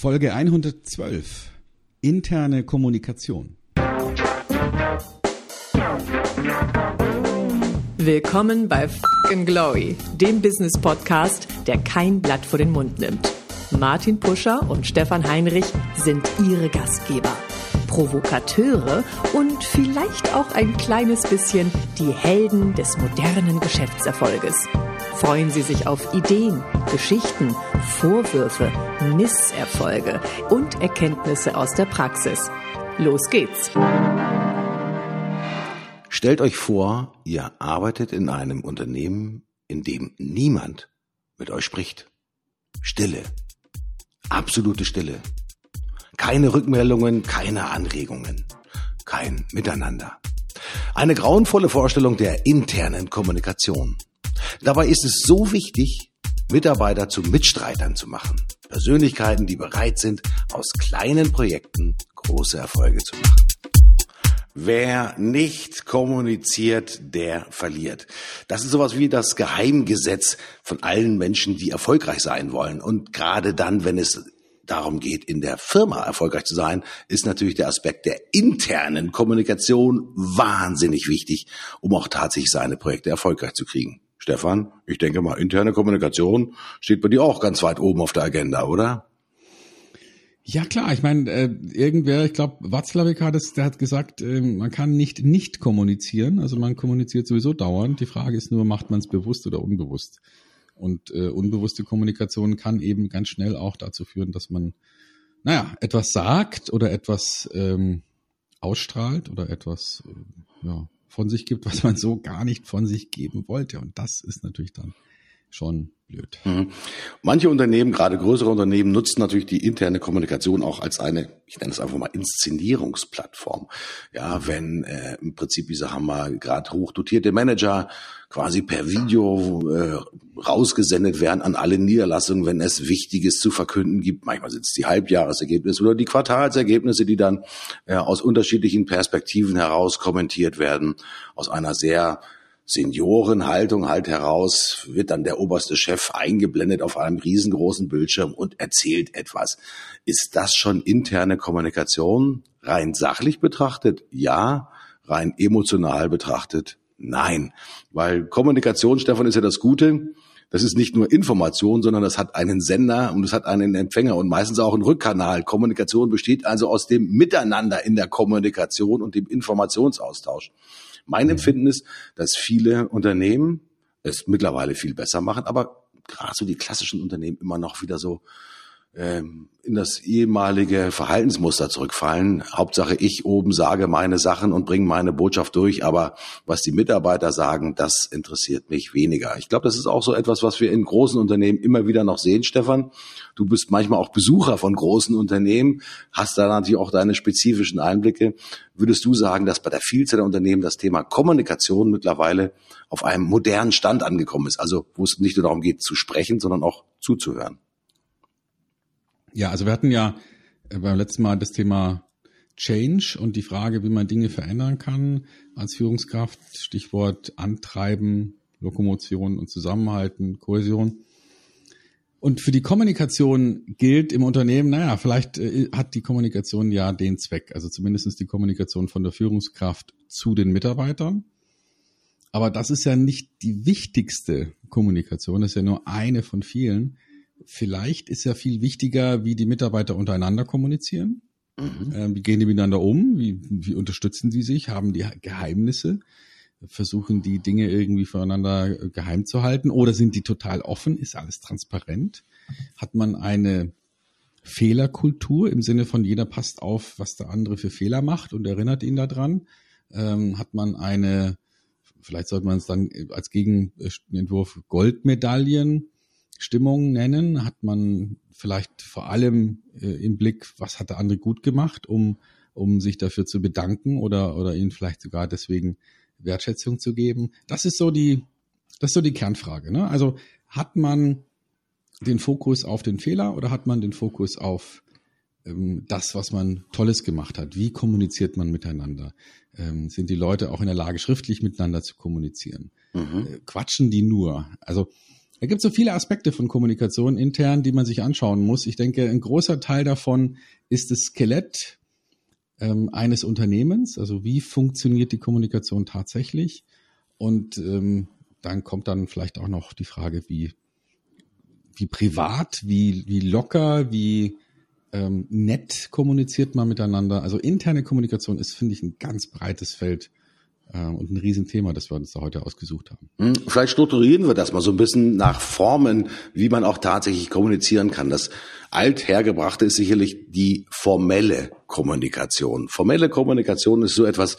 Folge 112. Interne Kommunikation. Willkommen bei Fucking Glory, dem Business Podcast, der kein Blatt vor den Mund nimmt. Martin Puscher und Stefan Heinrich sind ihre Gastgeber. Provokateure und vielleicht auch ein kleines bisschen die Helden des modernen Geschäftserfolges. Freuen Sie sich auf Ideen, Geschichten, Vorwürfe, Misserfolge und Erkenntnisse aus der Praxis. Los geht's! Stellt euch vor, ihr arbeitet in einem Unternehmen, in dem niemand mit euch spricht. Stille. Absolute Stille. Keine Rückmeldungen, keine Anregungen. Kein Miteinander. Eine grauenvolle Vorstellung der internen Kommunikation. Dabei ist es so wichtig, Mitarbeiter zu Mitstreitern zu machen. Persönlichkeiten, die bereit sind, aus kleinen Projekten große Erfolge zu machen. Wer nicht kommuniziert, der verliert. Das ist sowas wie das Geheimgesetz von allen Menschen, die erfolgreich sein wollen. Und gerade dann, wenn es darum geht, in der Firma erfolgreich zu sein, ist natürlich der Aspekt der internen Kommunikation wahnsinnig wichtig, um auch tatsächlich seine Projekte erfolgreich zu kriegen. Stefan, ich denke mal, interne Kommunikation steht bei dir auch ganz weit oben auf der Agenda, oder? Ja klar, ich meine, äh, irgendwer, ich glaube, Watzlawick hat es, der hat gesagt, äh, man kann nicht nicht kommunizieren, also man kommuniziert sowieso dauernd. Die Frage ist nur, macht man es bewusst oder unbewusst? Und äh, unbewusste Kommunikation kann eben ganz schnell auch dazu führen, dass man, naja, etwas sagt oder etwas ähm, ausstrahlt oder etwas äh, ja, von sich gibt, was man so gar nicht von sich geben wollte. Und das ist natürlich dann schon blöd. Mhm. Manche Unternehmen, gerade größere Unternehmen, nutzen natürlich die interne Kommunikation auch als eine, ich nenne es einfach mal Inszenierungsplattform. Ja, wenn äh, im Prinzip, wie sagen wir, gerade hochdotierte Manager quasi per Video äh, rausgesendet werden an alle Niederlassungen, wenn es Wichtiges zu verkünden gibt. Manchmal sind es die Halbjahresergebnisse oder die Quartalsergebnisse, die dann äh, aus unterschiedlichen Perspektiven heraus kommentiert werden, aus einer sehr Seniorenhaltung halt heraus, wird dann der oberste Chef eingeblendet auf einem riesengroßen Bildschirm und erzählt etwas. Ist das schon interne Kommunikation? Rein sachlich betrachtet, ja. Rein emotional betrachtet, nein. Weil Kommunikation, Stefan, ist ja das Gute. Das ist nicht nur Information, sondern das hat einen Sender und es hat einen Empfänger und meistens auch einen Rückkanal. Kommunikation besteht also aus dem Miteinander in der Kommunikation und dem Informationsaustausch. Mein mhm. Empfinden ist, dass viele Unternehmen es mittlerweile viel besser machen, aber gerade so die klassischen Unternehmen immer noch wieder so ähm, in das ehemalige Verhaltensmuster zurückfallen. Hauptsache ich oben sage meine Sachen und bringe meine Botschaft durch, aber was die Mitarbeiter sagen, das interessiert mich weniger. Ich glaube, das ist auch so etwas, was wir in großen Unternehmen immer wieder noch sehen, Stefan. Du bist manchmal auch Besucher von großen Unternehmen, hast da natürlich auch deine spezifischen Einblicke. Würdest du sagen, dass bei der Vielzahl der Unternehmen das Thema Kommunikation mittlerweile auf einem modernen Stand angekommen ist? Also wo es nicht nur darum geht zu sprechen, sondern auch zuzuhören. Ja, also wir hatten ja äh, beim letzten Mal das Thema Change und die Frage, wie man Dinge verändern kann als Führungskraft. Stichwort Antreiben, Lokomotion und Zusammenhalten, Kohäsion. Und für die Kommunikation gilt im Unternehmen, naja, vielleicht äh, hat die Kommunikation ja den Zweck, also zumindest die Kommunikation von der Führungskraft zu den Mitarbeitern. Aber das ist ja nicht die wichtigste Kommunikation, das ist ja nur eine von vielen vielleicht ist ja viel wichtiger, wie die Mitarbeiter untereinander kommunizieren. Mhm. Ähm, wie gehen die miteinander um? Wie, wie unterstützen sie sich? Haben die Geheimnisse? Versuchen die Dinge irgendwie voneinander äh, geheim zu halten? Oder sind die total offen? Ist alles transparent? Hat man eine Fehlerkultur im Sinne von jeder passt auf, was der andere für Fehler macht und erinnert ihn daran? Ähm, hat man eine, vielleicht sollte man es dann als Gegenentwurf Goldmedaillen Stimmung nennen? Hat man vielleicht vor allem äh, im Blick, was hat der andere gut gemacht, um, um sich dafür zu bedanken oder, oder ihnen vielleicht sogar deswegen Wertschätzung zu geben? Das ist so die, das ist so die Kernfrage. Ne? Also hat man den Fokus auf den Fehler oder hat man den Fokus auf ähm, das, was man Tolles gemacht hat? Wie kommuniziert man miteinander? Ähm, sind die Leute auch in der Lage, schriftlich miteinander zu kommunizieren? Mhm. Äh, quatschen die nur? Also da gibt es so viele Aspekte von Kommunikation intern, die man sich anschauen muss. Ich denke, ein großer Teil davon ist das Skelett ähm, eines Unternehmens. Also wie funktioniert die Kommunikation tatsächlich? Und ähm, dann kommt dann vielleicht auch noch die Frage, wie, wie privat, wie, wie locker, wie ähm, nett kommuniziert man miteinander. Also interne Kommunikation ist, finde ich, ein ganz breites Feld und ein Riesenthema, das wir uns da heute ausgesucht haben. Hm, vielleicht strukturieren wir das mal so ein bisschen nach Formen, wie man auch tatsächlich kommunizieren kann. Das althergebrachte ist sicherlich die formelle Kommunikation. Formelle Kommunikation ist so etwas,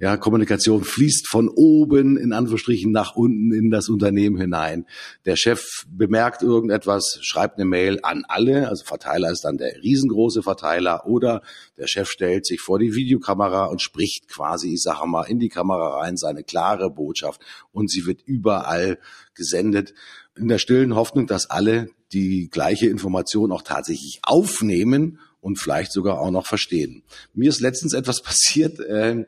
ja, Kommunikation fließt von oben in Anführungsstrichen nach unten in das Unternehmen hinein. Der Chef bemerkt irgendetwas, schreibt eine Mail an alle, also Verteiler ist dann der riesengroße Verteiler oder der Chef stellt sich vor die Videokamera und spricht quasi, ich sage mal, in die Kamera rein seine klare Botschaft und sie wird überall gesendet in der stillen Hoffnung, dass alle die gleiche Information auch tatsächlich aufnehmen und vielleicht sogar auch noch verstehen. Mir ist letztens etwas passiert, äh,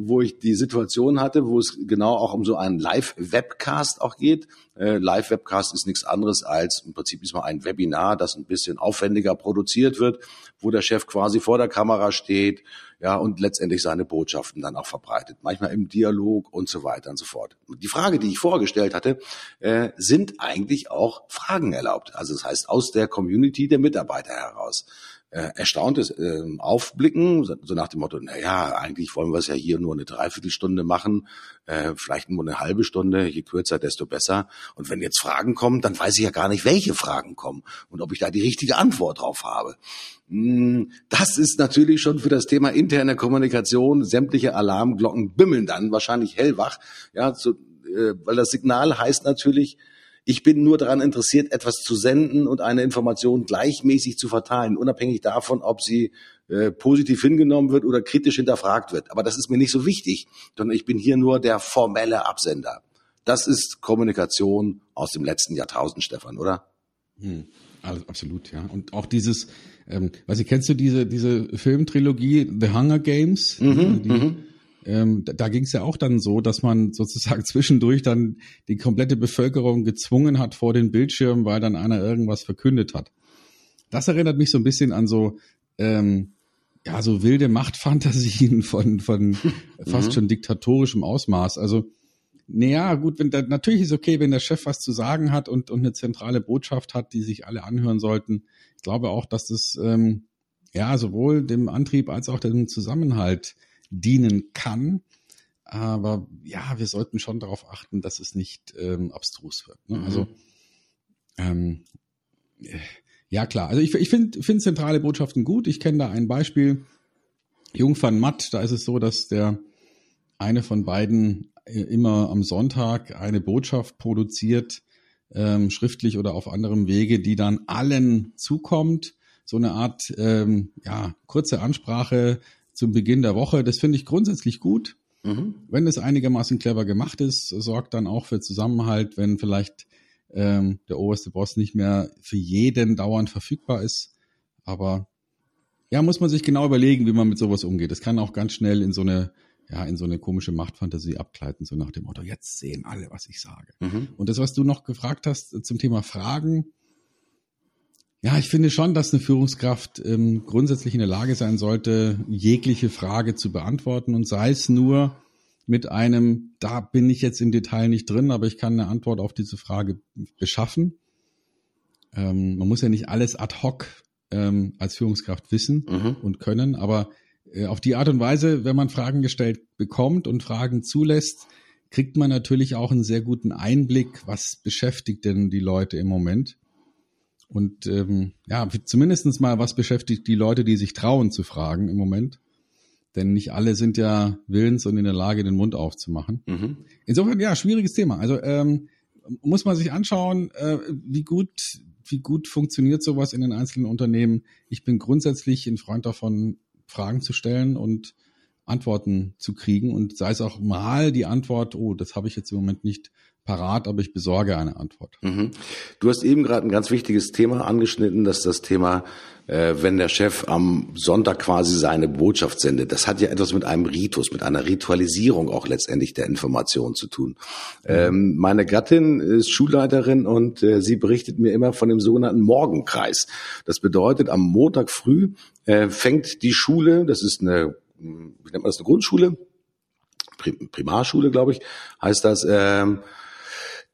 wo ich die Situation hatte, wo es genau auch um so einen Live-Webcast auch geht. Äh, Live-Webcast ist nichts anderes als im Prinzip ist mal ein Webinar, das ein bisschen aufwendiger produziert wird, wo der Chef quasi vor der Kamera steht, ja, und letztendlich seine Botschaften dann auch verbreitet. Manchmal im Dialog und so weiter und so fort. Die Frage, die ich vorgestellt hatte, äh, sind eigentlich auch Fragen erlaubt. Also das heißt aus der Community der Mitarbeiter heraus äh, erstauntes äh, Aufblicken, so nach dem Motto, na ja, eigentlich wollen wir es ja hier nur eine Dreiviertelstunde machen, äh, vielleicht nur eine halbe Stunde, je kürzer, desto besser. Und wenn jetzt Fragen kommen, dann weiß ich ja gar nicht, welche Fragen kommen und ob ich da die richtige Antwort drauf habe. Hm, das ist natürlich schon für das Thema interne Kommunikation, sämtliche Alarmglocken bimmeln dann wahrscheinlich hellwach, ja, so, äh, weil das Signal heißt natürlich, ich bin nur daran interessiert, etwas zu senden und eine Information gleichmäßig zu verteilen, unabhängig davon, ob sie äh, positiv hingenommen wird oder kritisch hinterfragt wird. Aber das ist mir nicht so wichtig, sondern ich bin hier nur der formelle Absender. Das ist Kommunikation aus dem letzten Jahrtausend, Stefan, oder? Hm, absolut, ja. Und auch dieses, ähm, weiß ich, kennst du diese, diese Filmtrilogie The Hunger Games? Mhm, die, mhm ähm, da, da ging es ja auch dann so, dass man sozusagen zwischendurch dann die komplette Bevölkerung gezwungen hat vor den Bildschirmen, weil dann einer irgendwas verkündet hat. Das erinnert mich so ein bisschen an so ähm, ja so wilde Machtfantasien von von fast mhm. schon diktatorischem Ausmaß. Also naja, gut, wenn der, natürlich ist okay, wenn der Chef was zu sagen hat und, und eine zentrale Botschaft hat, die sich alle anhören sollten. Ich glaube auch, dass das ähm, ja sowohl dem Antrieb als auch dem Zusammenhalt dienen kann. Aber ja, wir sollten schon darauf achten, dass es nicht ähm, abstrus wird. Ne? Also mhm. ähm, ja klar, also ich, ich finde find zentrale Botschaften gut. Ich kenne da ein Beispiel. Jung van Matt, da ist es so, dass der eine von beiden äh, immer am Sonntag eine Botschaft produziert, ähm, schriftlich oder auf anderem Wege, die dann allen zukommt. So eine Art ähm, ja, kurze Ansprache, zum Beginn der Woche. Das finde ich grundsätzlich gut. Mhm. Wenn es einigermaßen clever gemacht ist, sorgt dann auch für Zusammenhalt, wenn vielleicht ähm, der oberste Boss nicht mehr für jeden dauernd verfügbar ist. Aber ja, muss man sich genau überlegen, wie man mit sowas umgeht. Das kann auch ganz schnell in so eine, ja, in so eine komische Machtfantasie abgleiten, so nach dem Motto, jetzt sehen alle, was ich sage. Mhm. Und das, was du noch gefragt hast zum Thema Fragen, ja, ich finde schon, dass eine Führungskraft ähm, grundsätzlich in der Lage sein sollte, jegliche Frage zu beantworten und sei es nur mit einem, da bin ich jetzt im Detail nicht drin, aber ich kann eine Antwort auf diese Frage beschaffen. Ähm, man muss ja nicht alles ad hoc ähm, als Führungskraft wissen mhm. und können, aber äh, auf die Art und Weise, wenn man Fragen gestellt bekommt und Fragen zulässt, kriegt man natürlich auch einen sehr guten Einblick, was beschäftigt denn die Leute im Moment. Und ähm, ja, zumindestens mal, was beschäftigt die Leute, die sich trauen zu fragen im Moment. Denn nicht alle sind ja willens und in der Lage, den Mund aufzumachen. Mhm. Insofern, ja, schwieriges Thema. Also ähm, muss man sich anschauen, äh, wie gut, wie gut funktioniert sowas in den einzelnen Unternehmen. Ich bin grundsätzlich ein Freund davon, Fragen zu stellen und Antworten zu kriegen und sei es auch mal die Antwort, oh, das habe ich jetzt im Moment nicht parat, aber ich besorge eine Antwort. Mhm. Du hast eben gerade ein ganz wichtiges Thema angeschnitten, dass das Thema, äh, wenn der Chef am Sonntag quasi seine Botschaft sendet, das hat ja etwas mit einem Ritus, mit einer Ritualisierung auch letztendlich der Information zu tun. Mhm. Ähm, meine Gattin ist Schulleiterin und äh, sie berichtet mir immer von dem sogenannten Morgenkreis. Das bedeutet, am Montag früh äh, fängt die Schule, das ist eine, wie nennt man das, eine Grundschule, Primarschule, glaube ich, heißt das, ähm,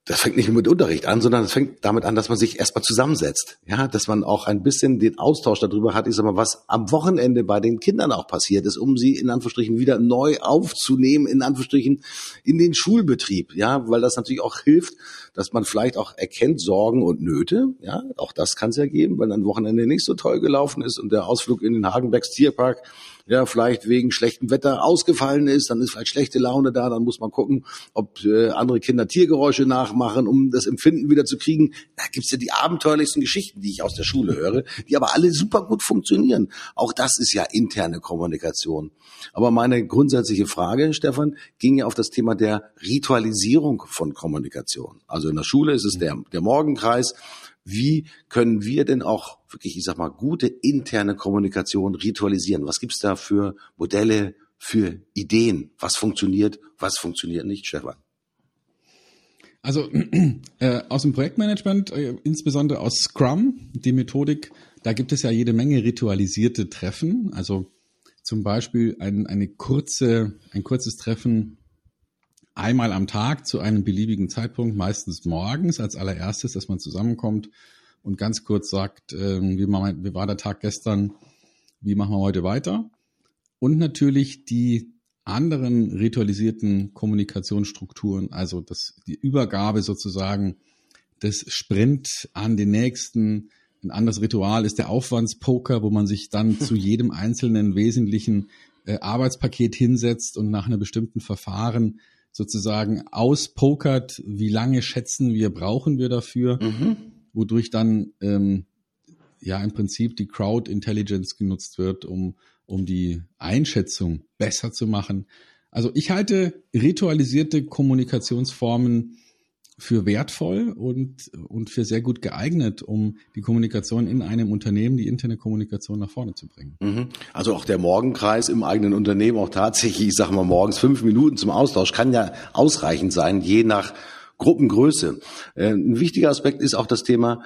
das fängt nicht nur mit Unterricht an, sondern es fängt damit an, dass man sich erstmal zusammensetzt. Ja, dass man auch ein bisschen den Austausch darüber hat, ich sag mal, was am Wochenende bei den Kindern auch passiert ist, um sie in Anführungsstrichen wieder neu aufzunehmen, in Anführungsstrichen in den Schulbetrieb. Ja, weil das natürlich auch hilft, dass man vielleicht auch erkennt Sorgen und Nöte. Ja, auch das kann es ja geben, wenn ein Wochenende nicht so toll gelaufen ist und der Ausflug in den Hagenbecks Tierpark ja vielleicht wegen schlechtem Wetter ausgefallen ist, dann ist vielleicht schlechte Laune da, dann muss man gucken, ob äh, andere Kinder Tiergeräusche nachmachen, um das Empfinden wieder zu kriegen. Da gibt's ja die abenteuerlichsten Geschichten, die ich aus der Schule höre, die aber alle super gut funktionieren. Auch das ist ja interne Kommunikation. Aber meine grundsätzliche Frage, Stefan, ging ja auf das Thema der Ritualisierung von Kommunikation. Also in der Schule ist es der, der Morgenkreis. Wie können wir denn auch wirklich, ich sag mal, gute interne Kommunikation ritualisieren? Was gibt's da für Modelle, für Ideen? Was funktioniert, was funktioniert nicht, Stefan? Also äh, aus dem Projektmanagement, äh, insbesondere aus Scrum, die Methodik, da gibt es ja jede Menge ritualisierte Treffen. Also zum Beispiel ein, eine kurze, ein kurzes Treffen einmal am Tag zu einem beliebigen Zeitpunkt, meistens morgens als allererstes, dass man zusammenkommt und ganz kurz sagt, äh, wie, war, wie war der Tag gestern, wie machen wir heute weiter. Und natürlich die anderen ritualisierten Kommunikationsstrukturen, also das, die Übergabe sozusagen des Sprint an den nächsten. Ein anderes Ritual ist der Aufwandspoker, wo man sich dann zu jedem einzelnen wesentlichen äh, Arbeitspaket hinsetzt und nach einer bestimmten Verfahren sozusagen auspokert, wie lange schätzen wir, brauchen wir dafür, mhm. wodurch dann ähm, ja im Prinzip die Crowd Intelligence genutzt wird, um, um die Einschätzung besser zu machen. Also ich halte ritualisierte Kommunikationsformen für wertvoll und, und für sehr gut geeignet, um die Kommunikation in einem Unternehmen, die interne Kommunikation nach vorne zu bringen. Mhm. Also auch der Morgenkreis im eigenen Unternehmen, auch tatsächlich, ich sage mal morgens fünf Minuten zum Austausch, kann ja ausreichend sein, je nach Gruppengröße. Äh, ein wichtiger Aspekt ist auch das Thema,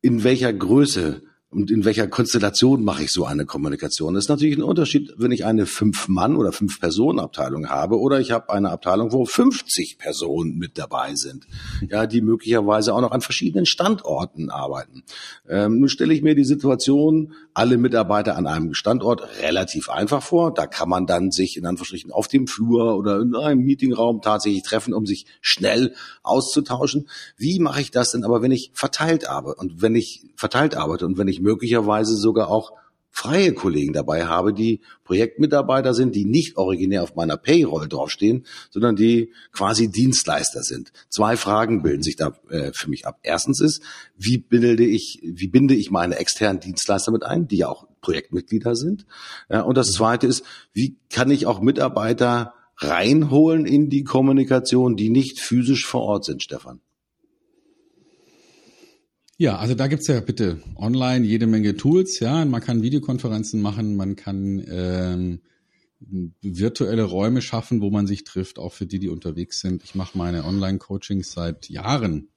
in welcher Größe und in welcher Konstellation mache ich so eine Kommunikation? Das ist natürlich ein Unterschied, wenn ich eine Fünf-Mann- oder Fünf-Personen-Abteilung habe oder ich habe eine Abteilung, wo 50 Personen mit dabei sind, ja, die möglicherweise auch noch an verschiedenen Standorten arbeiten. Ähm, nun stelle ich mir die Situation, alle Mitarbeiter an einem Standort relativ einfach vor. Da kann man dann sich in Anführungsstrichen auf dem Flur oder in einem Meetingraum tatsächlich treffen, um sich schnell auszutauschen. Wie mache ich das denn aber, wenn ich verteilt arbeite und wenn ich verteilt arbeite und wenn ich ich möglicherweise sogar auch freie Kollegen dabei habe, die Projektmitarbeiter sind, die nicht originär auf meiner Payroll draufstehen, sondern die quasi Dienstleister sind. Zwei Fragen bilden sich da äh, für mich ab. Erstens ist, wie bilde ich, wie binde ich meine externen Dienstleister mit ein, die ja auch Projektmitglieder sind? Ja, und das zweite ist, wie kann ich auch Mitarbeiter reinholen in die Kommunikation, die nicht physisch vor Ort sind, Stefan? Ja, also da gibt's ja bitte online jede Menge Tools, ja. Man kann Videokonferenzen machen, man kann ähm, virtuelle Räume schaffen, wo man sich trifft, auch für die, die unterwegs sind. Ich mache meine Online-Coachings seit Jahren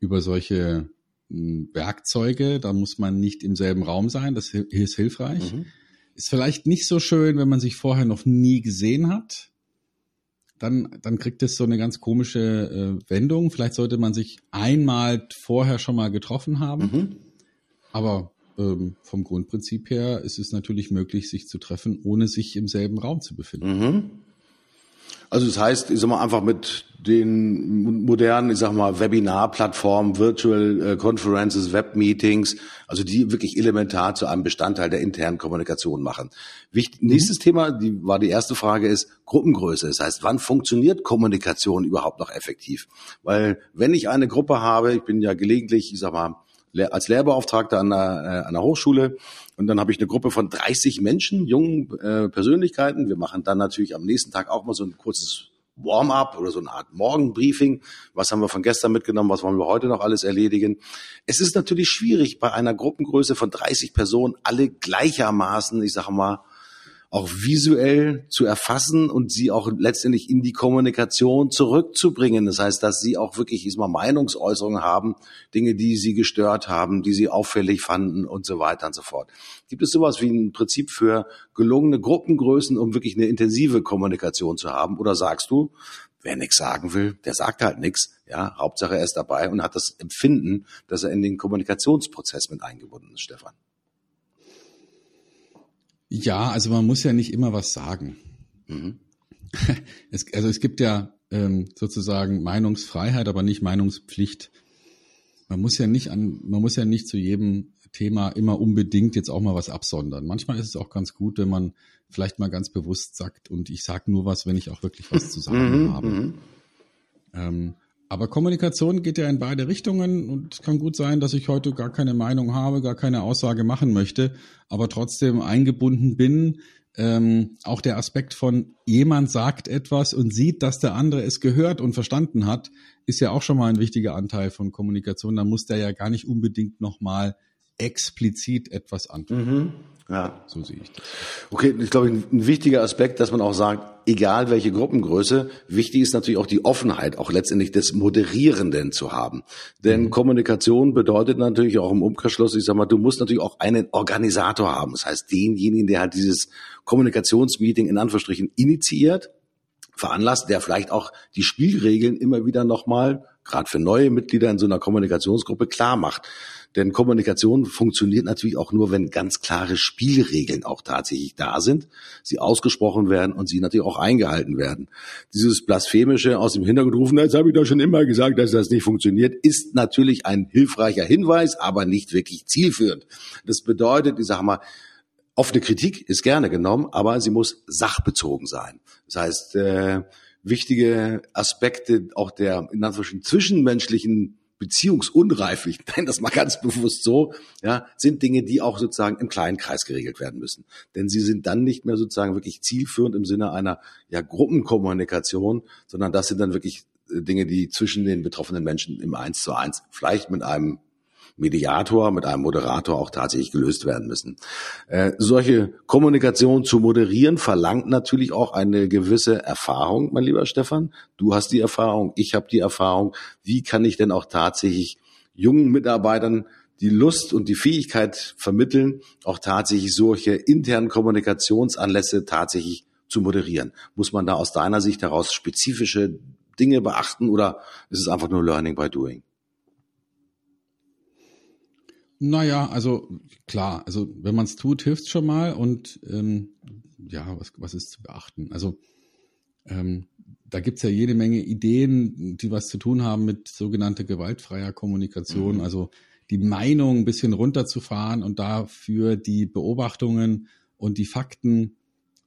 über solche hm, Werkzeuge. Da muss man nicht im selben Raum sein, das ist hilfreich. Mhm. Ist vielleicht nicht so schön, wenn man sich vorher noch nie gesehen hat dann, dann kriegt es so eine ganz komische äh, Wendung. Vielleicht sollte man sich einmal vorher schon mal getroffen haben. Mhm. Aber ähm, vom Grundprinzip her ist es natürlich möglich, sich zu treffen, ohne sich im selben Raum zu befinden. Mhm. Also das heißt, ich sag mal, einfach mit den modernen, ich sag mal, Webinar-Plattformen, Virtual äh, Conferences, Web-Meetings, also die wirklich elementar zu einem Bestandteil der internen Kommunikation machen. Wichtig, mhm. Nächstes Thema, die war die erste Frage, ist Gruppengröße. Das heißt, wann funktioniert Kommunikation überhaupt noch effektiv? Weil wenn ich eine Gruppe habe, ich bin ja gelegentlich, ich sag mal, als Lehrbeauftragter an einer, äh, einer Hochschule und dann habe ich eine Gruppe von 30 Menschen, jungen äh, Persönlichkeiten. Wir machen dann natürlich am nächsten Tag auch mal so ein kurzes Warm-up oder so eine Art Morgenbriefing. Was haben wir von gestern mitgenommen? Was wollen wir heute noch alles erledigen? Es ist natürlich schwierig, bei einer Gruppengröße von 30 Personen alle gleichermaßen, ich sage mal, auch visuell zu erfassen und sie auch letztendlich in die Kommunikation zurückzubringen. Das heißt, dass sie auch wirklich diesmal Meinungsäußerungen haben, Dinge, die sie gestört haben, die sie auffällig fanden und so weiter und so fort. Gibt es sowas wie ein Prinzip für gelungene Gruppengrößen, um wirklich eine intensive Kommunikation zu haben? Oder sagst du, wer nichts sagen will, der sagt halt nichts. Ja, Hauptsache er ist dabei und hat das Empfinden, dass er in den Kommunikationsprozess mit eingebunden ist, Stefan. Ja, also man muss ja nicht immer was sagen. Mhm. Es, also es gibt ja ähm, sozusagen Meinungsfreiheit, aber nicht Meinungspflicht. Man muss ja nicht an, man muss ja nicht zu jedem Thema immer unbedingt jetzt auch mal was absondern. Manchmal ist es auch ganz gut, wenn man vielleicht mal ganz bewusst sagt, und ich sage nur was, wenn ich auch wirklich was zu sagen mhm, habe. Mhm. Ähm, aber Kommunikation geht ja in beide Richtungen und es kann gut sein, dass ich heute gar keine Meinung habe, gar keine Aussage machen möchte, aber trotzdem eingebunden bin. Ähm, auch der Aspekt von jemand sagt etwas und sieht, dass der andere es gehört und verstanden hat, ist ja auch schon mal ein wichtiger Anteil von Kommunikation. Da muss der ja gar nicht unbedingt nochmal explizit etwas antworten. Mhm. Ja. So sehe ich das. Okay, ich glaube, ein wichtiger Aspekt, dass man auch sagt, egal welche Gruppengröße, wichtig ist natürlich auch die Offenheit, auch letztendlich des Moderierenden zu haben. Denn mhm. Kommunikation bedeutet natürlich auch im Umkehrschluss, ich sag mal, du musst natürlich auch einen Organisator haben. Das heißt, denjenigen, der halt dieses Kommunikationsmeeting in Anführungsstrichen initiiert, veranlasst, der vielleicht auch die Spielregeln immer wieder nochmal, gerade für neue Mitglieder in so einer Kommunikationsgruppe, klar macht. Denn Kommunikation funktioniert natürlich auch nur, wenn ganz klare Spielregeln auch tatsächlich da sind, sie ausgesprochen werden und sie natürlich auch eingehalten werden. Dieses blasphemische aus dem Hintergrund rufen, jetzt habe ich doch schon immer gesagt, dass das nicht funktioniert, ist natürlich ein hilfreicher Hinweis, aber nicht wirklich zielführend. Das bedeutet, ich sage mal, offene Kritik ist gerne genommen, aber sie muss sachbezogen sein. Das heißt, äh, wichtige Aspekte auch der in Anführungsstrichen zwischenmenschlichen beziehungsunreif, ich nenne das mal ganz bewusst so, ja, sind Dinge, die auch sozusagen im kleinen Kreis geregelt werden müssen. Denn sie sind dann nicht mehr sozusagen wirklich zielführend im Sinne einer ja, Gruppenkommunikation, sondern das sind dann wirklich äh, Dinge, die zwischen den betroffenen Menschen im Eins zu eins, vielleicht mit einem Mediator, mit einem Moderator auch tatsächlich gelöst werden müssen. Äh, solche Kommunikation zu moderieren verlangt natürlich auch eine gewisse Erfahrung, mein lieber Stefan. Du hast die Erfahrung, ich habe die Erfahrung. Wie kann ich denn auch tatsächlich jungen Mitarbeitern die Lust und die Fähigkeit vermitteln, auch tatsächlich solche internen Kommunikationsanlässe tatsächlich zu moderieren? Muss man da aus deiner Sicht heraus spezifische Dinge beachten oder ist es einfach nur Learning by Doing? Naja, also klar, also wenn man es tut, hilft schon mal und ähm, ja, was, was ist zu beachten? Also ähm, da gibt's ja jede Menge Ideen, die was zu tun haben mit sogenannter gewaltfreier Kommunikation, mhm. also die Meinung ein bisschen runterzufahren und dafür die Beobachtungen und die Fakten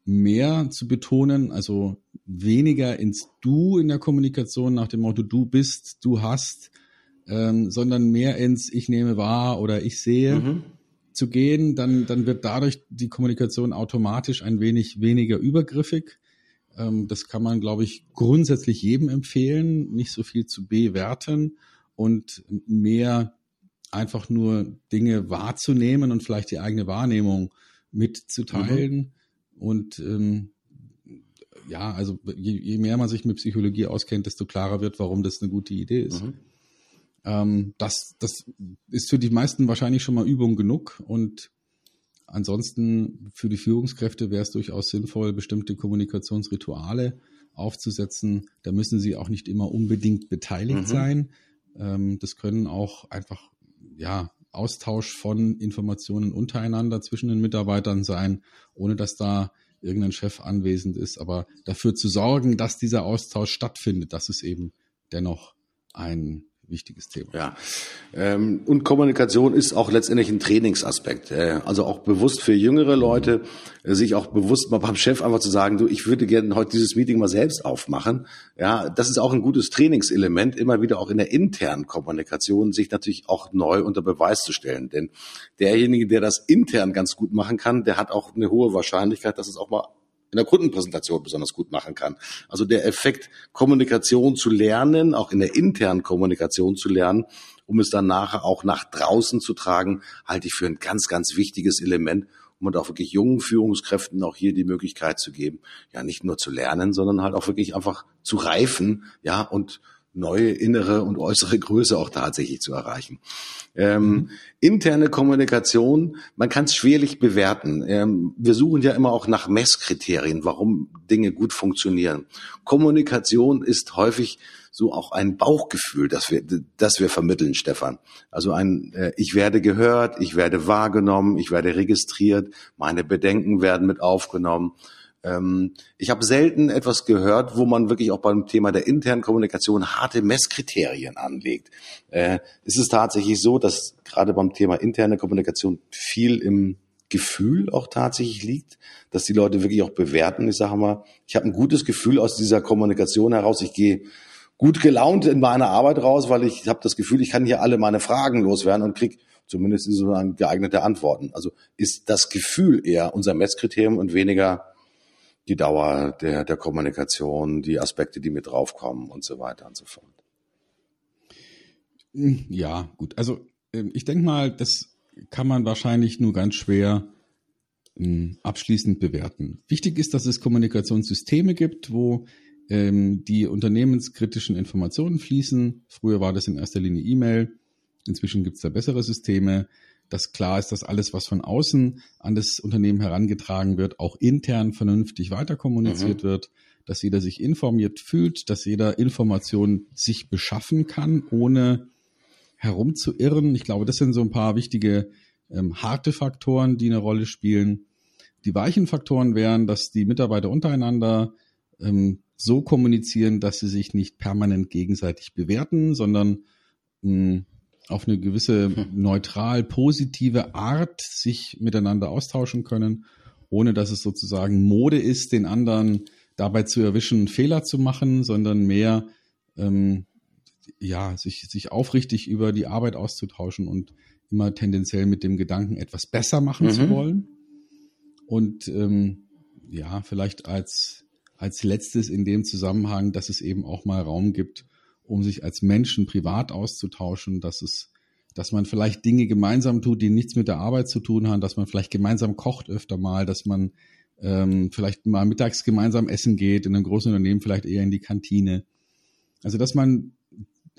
mehr zu betonen, also weniger ins Du in der Kommunikation nach dem Motto, du bist, du hast, ähm, sondern mehr ins Ich nehme wahr oder ich sehe mhm. zu gehen, dann, dann wird dadurch die Kommunikation automatisch ein wenig weniger übergriffig. Ähm, das kann man, glaube ich, grundsätzlich jedem empfehlen, nicht so viel zu bewerten und mehr einfach nur Dinge wahrzunehmen und vielleicht die eigene Wahrnehmung mitzuteilen. Mhm. Und ähm, ja, also je, je, mehr man sich mit Psychologie auskennt, desto klarer wird, warum das eine gute Idee ist. Mhm. Ähm, das, das ist für die meisten wahrscheinlich schon mal Übung genug und ansonsten für die Führungskräfte wäre es durchaus sinnvoll, bestimmte Kommunikationsrituale aufzusetzen. Da müssen sie auch nicht immer unbedingt beteiligt mhm. sein. Ähm, das können auch einfach, ja, Austausch von Informationen untereinander zwischen den Mitarbeitern sein, ohne dass da irgendein Chef anwesend ist. Aber dafür zu sorgen, dass dieser Austausch stattfindet, das ist eben dennoch ein wichtiges Thema. Ja, ähm, und Kommunikation ist auch letztendlich ein Trainingsaspekt. Äh, also auch bewusst für jüngere Leute, äh, sich auch bewusst mal beim Chef einfach zu sagen, du, ich würde gerne heute dieses Meeting mal selbst aufmachen. Ja, das ist auch ein gutes Trainingselement, immer wieder auch in der internen Kommunikation sich natürlich auch neu unter Beweis zu stellen. Denn derjenige, der das intern ganz gut machen kann, der hat auch eine hohe Wahrscheinlichkeit, dass es auch mal in der Kundenpräsentation besonders gut machen kann. Also der Effekt, Kommunikation zu lernen, auch in der internen Kommunikation zu lernen, um es dann nachher auch nach draußen zu tragen, halte ich für ein ganz, ganz wichtiges Element, um auch wirklich jungen Führungskräften auch hier die Möglichkeit zu geben, ja nicht nur zu lernen, sondern halt auch wirklich einfach zu reifen, ja und neue innere und äußere Größe auch tatsächlich zu erreichen. Ähm. Interne Kommunikation, man kann es schwerlich bewerten. Ähm, wir suchen ja immer auch nach Messkriterien, warum Dinge gut funktionieren. Kommunikation ist häufig so auch ein Bauchgefühl, das wir, das wir vermitteln, Stefan. Also ein, äh, ich werde gehört, ich werde wahrgenommen, ich werde registriert, meine Bedenken werden mit aufgenommen. Ähm, ich habe selten etwas gehört, wo man wirklich auch beim Thema der internen Kommunikation harte Messkriterien anlegt. Äh, es tatsächlich so, dass gerade beim Thema interne Kommunikation viel im Gefühl auch tatsächlich liegt, dass die Leute wirklich auch bewerten. Ich sage mal, ich habe ein gutes Gefühl aus dieser Kommunikation heraus. Ich gehe gut gelaunt in meiner Arbeit raus, weil ich habe das Gefühl, ich kann hier alle meine Fragen loswerden und krieg zumindest so geeignete Antworten. Also ist das Gefühl eher unser Messkriterium und weniger die Dauer der, der Kommunikation, die Aspekte, die mit draufkommen und so weiter und so fort. Ja, gut. Also ähm, ich denke mal, das kann man wahrscheinlich nur ganz schwer ähm, abschließend bewerten. Wichtig ist, dass es Kommunikationssysteme gibt, wo ähm, die unternehmenskritischen Informationen fließen. Früher war das in erster Linie E-Mail. Inzwischen gibt es da bessere Systeme dass klar ist, dass alles, was von außen an das Unternehmen herangetragen wird, auch intern vernünftig weiter kommuniziert mhm. wird, dass jeder sich informiert fühlt, dass jeder Informationen sich beschaffen kann, ohne herumzuirren. Ich glaube, das sind so ein paar wichtige ähm, harte Faktoren, die eine Rolle spielen. Die weichen Faktoren wären, dass die Mitarbeiter untereinander ähm, so kommunizieren, dass sie sich nicht permanent gegenseitig bewerten, sondern mh, auf eine gewisse hm. neutral positive Art sich miteinander austauschen können, ohne dass es sozusagen Mode ist, den anderen dabei zu erwischen, Fehler zu machen, sondern mehr ähm, ja sich sich aufrichtig über die Arbeit auszutauschen und immer tendenziell mit dem Gedanken, etwas besser machen mhm. zu wollen. Und ähm, ja, vielleicht als als letztes in dem Zusammenhang, dass es eben auch mal Raum gibt, um sich als Menschen privat auszutauschen, dass es, dass man vielleicht Dinge gemeinsam tut, die nichts mit der Arbeit zu tun haben, dass man vielleicht gemeinsam kocht öfter mal, dass man ähm, vielleicht mal mittags gemeinsam essen geht, in einem großen Unternehmen vielleicht eher in die Kantine. Also dass man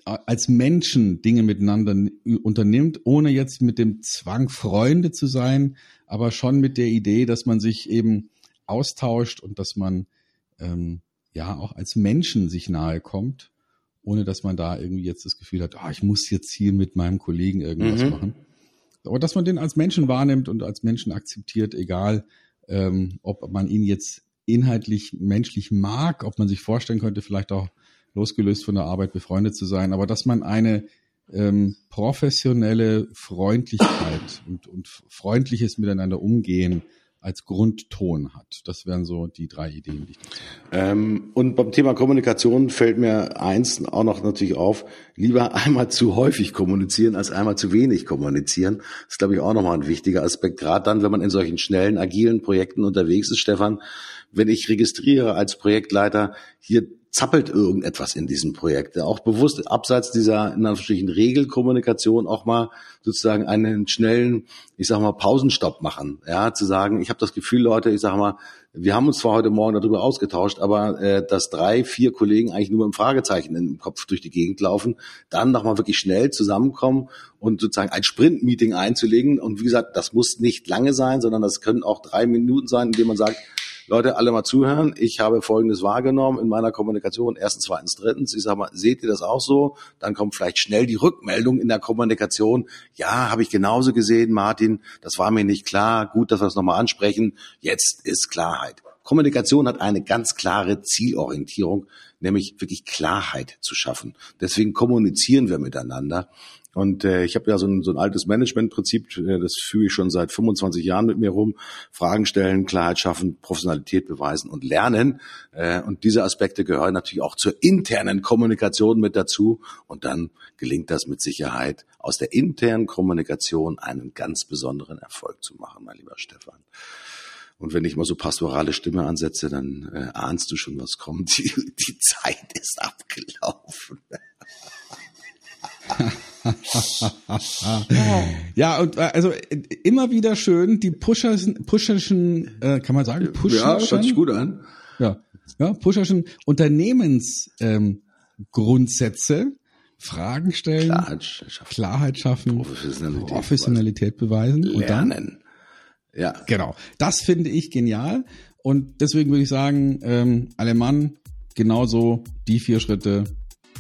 als Menschen Dinge miteinander unternimmt, ohne jetzt mit dem Zwang Freunde zu sein, aber schon mit der Idee, dass man sich eben austauscht und dass man ähm, ja auch als Menschen sich nahe kommt ohne dass man da irgendwie jetzt das Gefühl hat, ah, ich muss jetzt hier mit meinem Kollegen irgendwas mhm. machen. Aber dass man den als Menschen wahrnimmt und als Menschen akzeptiert, egal ähm, ob man ihn jetzt inhaltlich menschlich mag, ob man sich vorstellen könnte, vielleicht auch losgelöst von der Arbeit befreundet zu sein, aber dass man eine ähm, professionelle Freundlichkeit und, und freundliches Miteinander umgehen als Grundton hat. Das wären so die drei Ideen, die ich ähm, Und beim Thema Kommunikation fällt mir eins auch noch natürlich auf, lieber einmal zu häufig kommunizieren als einmal zu wenig kommunizieren. Das ist, glaube ich, auch nochmal ein wichtiger Aspekt, gerade dann, wenn man in solchen schnellen, agilen Projekten unterwegs ist, Stefan. Wenn ich registriere als Projektleiter, hier zappelt irgendetwas in diesem Projekt. Auch bewusst abseits dieser in Anführungsstrichen Regelkommunikation auch mal sozusagen einen schnellen, ich sag mal, Pausenstopp machen. Ja, zu sagen, ich habe das Gefühl, Leute, ich sag mal, wir haben uns zwar heute Morgen darüber ausgetauscht, aber äh, dass drei, vier Kollegen eigentlich nur mit einem Fragezeichen im Kopf durch die Gegend laufen, dann nochmal wirklich schnell zusammenkommen und sozusagen ein Sprint-Meeting einzulegen. Und wie gesagt, das muss nicht lange sein, sondern das können auch drei Minuten sein, indem man sagt, Leute, alle mal zuhören. Ich habe Folgendes wahrgenommen in meiner Kommunikation. Erstens, zweitens, drittens. Ich sage mal, seht ihr das auch so? Dann kommt vielleicht schnell die Rückmeldung in der Kommunikation. Ja, habe ich genauso gesehen, Martin. Das war mir nicht klar. Gut, dass wir es nochmal ansprechen. Jetzt ist Klarheit. Kommunikation hat eine ganz klare Zielorientierung, nämlich wirklich Klarheit zu schaffen. Deswegen kommunizieren wir miteinander. Und äh, ich habe ja so ein, so ein altes Managementprinzip, äh, das führe ich schon seit 25 Jahren mit mir rum. Fragen stellen, Klarheit schaffen, Professionalität beweisen und lernen. Äh, und diese Aspekte gehören natürlich auch zur internen Kommunikation mit dazu. Und dann gelingt das mit Sicherheit, aus der internen Kommunikation einen ganz besonderen Erfolg zu machen, mein lieber Stefan. Und wenn ich mal so pastorale Stimme ansetze, dann äh, ahnst du schon, was kommt. Die, die Zeit ist abgelaufen. ja, und äh, also immer wieder schön, die Pusherschen, Pusherschen, äh, kann man sagen, Pusherschen? Ja, hört sich gut an. Ja, ja Pusherschen Unternehmensgrundsätze, ähm, Fragen stellen, Klarheit schaffen, Klarheit schaffen Professionalität, Professionalität beweisen. beweisen. Und dann, Lernen. Ja. Genau. Das finde ich genial. Und deswegen würde ich sagen, ähm, Alemann, genauso die vier Schritte.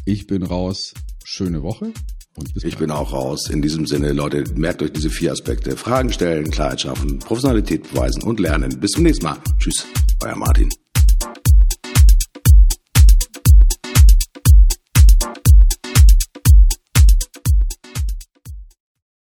Ich bin raus. Schöne Woche. Und bis ich bin auch raus. In diesem Sinne, Leute, merkt euch diese vier Aspekte. Fragen stellen, Klarheit schaffen, Professionalität beweisen und lernen. Bis zum nächsten Mal. Tschüss, euer Martin.